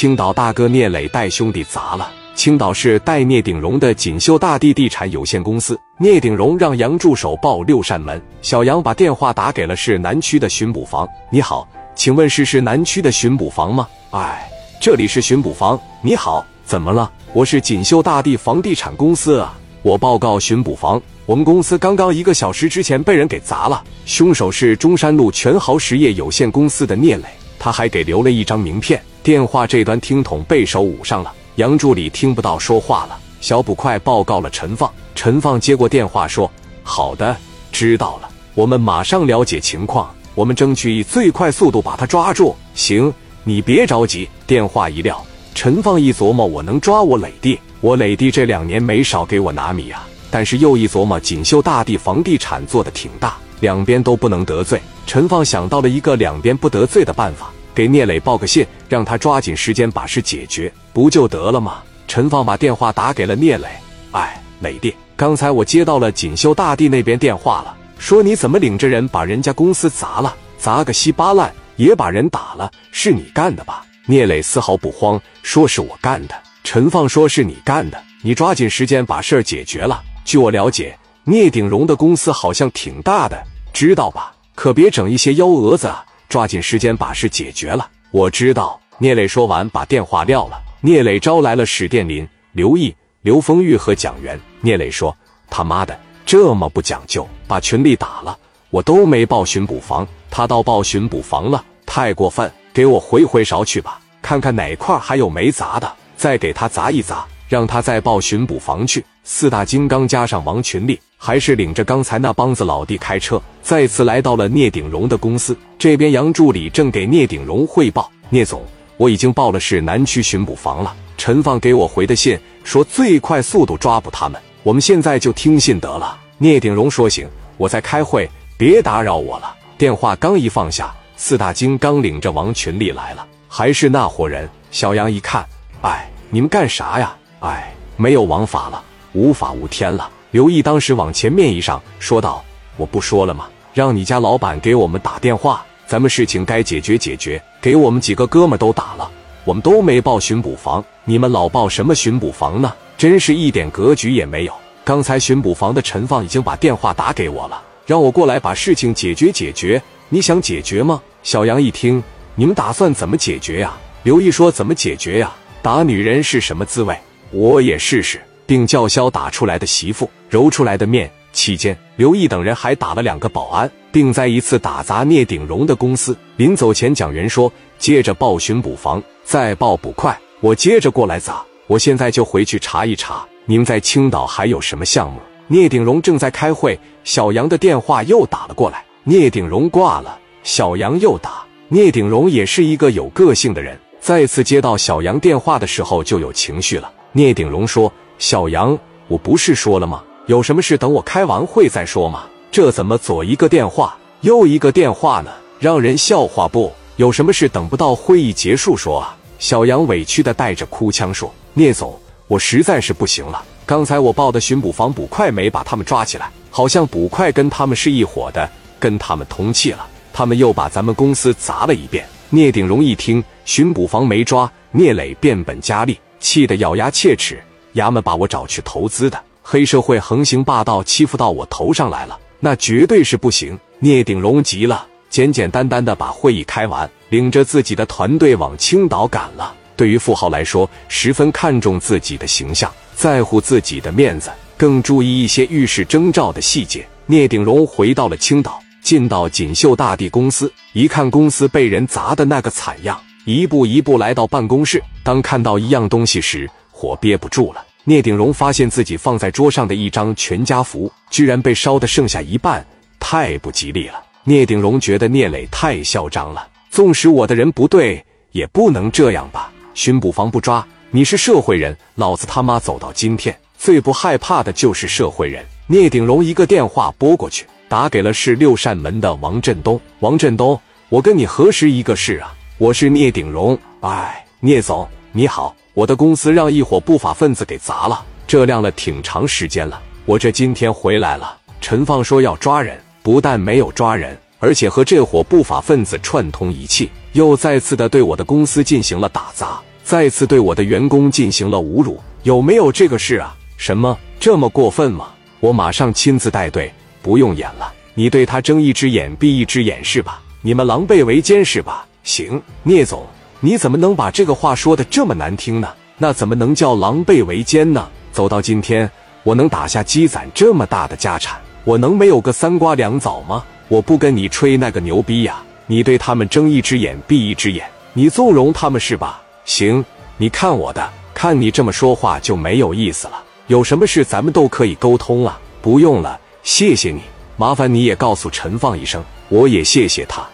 青岛大哥聂磊带兄弟砸了。青岛市代聂鼎荣的锦绣大地地产有限公司，聂鼎荣让杨助手报六扇门。小杨把电话打给了市南区的巡捕房。你好，请问是市南区的巡捕房吗？哎，这里是巡捕房。你好，怎么了？我是锦绣大地房地产公司啊。我报告巡捕房，我们公司刚刚一个小时之前被人给砸了，凶手是中山路全豪实业有限公司的聂磊，他还给留了一张名片。电话这端听筒被手捂上了。杨助理听不到说话了，小捕快报告了陈放。陈放接过电话说：“好的，知道了，我们马上了解情况，我们争取以最快速度把他抓住。”行，你别着急。电话一撂，陈放一琢磨：“我能抓我磊弟？我磊弟这两年没少给我拿米啊。”但是又一琢磨，锦绣大地房地产做的挺大，两边都不能得罪。陈放想到了一个两边不得罪的办法。给聂磊报个信，让他抓紧时间把事解决，不就得了吗？陈放把电话打给了聂磊。哎，磊弟，刚才我接到了锦绣大地那边电话了，说你怎么领着人把人家公司砸了，砸个稀巴烂，也把人打了，是你干的吧？聂磊丝毫不慌，说是我干的。陈放说是你干的，你抓紧时间把事儿解决了。据我了解，聂鼎荣的公司好像挺大的，知道吧？可别整一些幺蛾子。啊！抓紧时间把事解决了。我知道。聂磊说完，把电话撂了。聂磊招来了史殿林、刘毅、刘丰玉和蒋元。聂磊说：“他妈的，这么不讲究，把群力打了，我都没报巡捕房，他倒报巡捕房了，太过分！给我回回勺去吧，看看哪块还有没砸的，再给他砸一砸，让他再报巡捕房去。”四大金刚加上王群力。还是领着刚才那帮子老弟开车，再次来到了聂鼎荣的公司。这边杨助理正给聂鼎荣汇报：“聂总，我已经报了市南区巡捕房了。陈放给我回的信说最快速度抓捕他们，我们现在就听信得了。”聂鼎荣说：“行，我在开会，别打扰我了。”电话刚一放下，四大金刚领着王群力来了，还是那伙人。小杨一看，哎，你们干啥呀？哎，没有王法了，无法无天了。刘毅当时往前面一上，说道：“我不说了吗？让你家老板给我们打电话，咱们事情该解决解决。给我们几个哥们都打了，我们都没报巡捕房，你们老报什么巡捕房呢？真是一点格局也没有。刚才巡捕房的陈放已经把电话打给我了，让我过来把事情解决解决。你想解决吗？”小杨一听，你们打算怎么解决呀？刘毅说：“怎么解决呀？打女人是什么滋味？我也试试。”并叫嚣打出来的媳妇揉出来的面。期间，刘毅等人还打了两个保安，并在一次打砸聂鼎荣的公司。临走前，蒋元说：“接着报巡捕房，再报捕快，我接着过来砸。我现在就回去查一查，你们在青岛还有什么项目？”聂鼎荣正在开会，小杨的电话又打了过来。聂鼎荣挂了，小杨又打。聂鼎荣也是一个有个性的人，再次接到小杨电话的时候就有情绪了。聂鼎荣说。小杨，我不是说了吗？有什么事等我开完会再说嘛。这怎么左一个电话，右一个电话呢？让人笑话不？有什么事等不到会议结束说啊？小杨委屈的带着哭腔说：“聂总，我实在是不行了。刚才我报的巡捕房捕快没把他们抓起来，好像捕快跟他们是一伙的，跟他们通气了。他们又把咱们公司砸了一遍。”聂鼎荣一听巡捕房没抓，聂磊变本加厉，气得咬牙切齿。衙门把我找去投资的黑社会横行霸道，欺负到我头上来了，那绝对是不行。聂鼎荣急了，简简单单的把会议开完，领着自己的团队往青岛赶了。对于富豪来说，十分看重自己的形象，在乎自己的面子，更注意一些遇事征兆的细节。聂鼎荣回到了青岛，进到锦绣大地公司，一看公司被人砸的那个惨样，一步一步来到办公室。当看到一样东西时，火憋不住了，聂鼎荣发现自己放在桌上的一张全家福居然被烧的剩下一半，太不吉利了。聂鼎荣觉得聂磊太嚣张了，纵使我的人不对，也不能这样吧？巡捕房不抓，你是社会人，老子他妈走到今天，最不害怕的就是社会人。聂鼎荣一个电话拨过去，打给了市六扇门的王振东。王振东，我跟你核实一个事啊，我是聂鼎荣。哎，聂总，你好。我的公司让一伙不法分子给砸了，这晾了挺长时间了。我这今天回来了。陈放说要抓人，不但没有抓人，而且和这伙不法分子串通一气，又再次的对我的公司进行了打砸。再次对我的员工进行了侮辱，有没有这个事啊？什么这么过分吗？我马上亲自带队，不用演了。你对他睁一只眼闭一只眼是吧？你们狼狈为奸是吧？行，聂总，你怎么能把这个话说的这么难听呢？那怎么能叫狼狈为奸呢？走到今天，我能打下积攒这么大的家产，我能没有个三瓜两枣吗？我不跟你吹那个牛逼呀！你对他们睁一只眼闭一只眼，你纵容他们是吧？行，你看我的，看你这么说话就没有意思了。有什么事咱们都可以沟通啊。不用了，谢谢你。麻烦你也告诉陈放一声，我也谢谢他。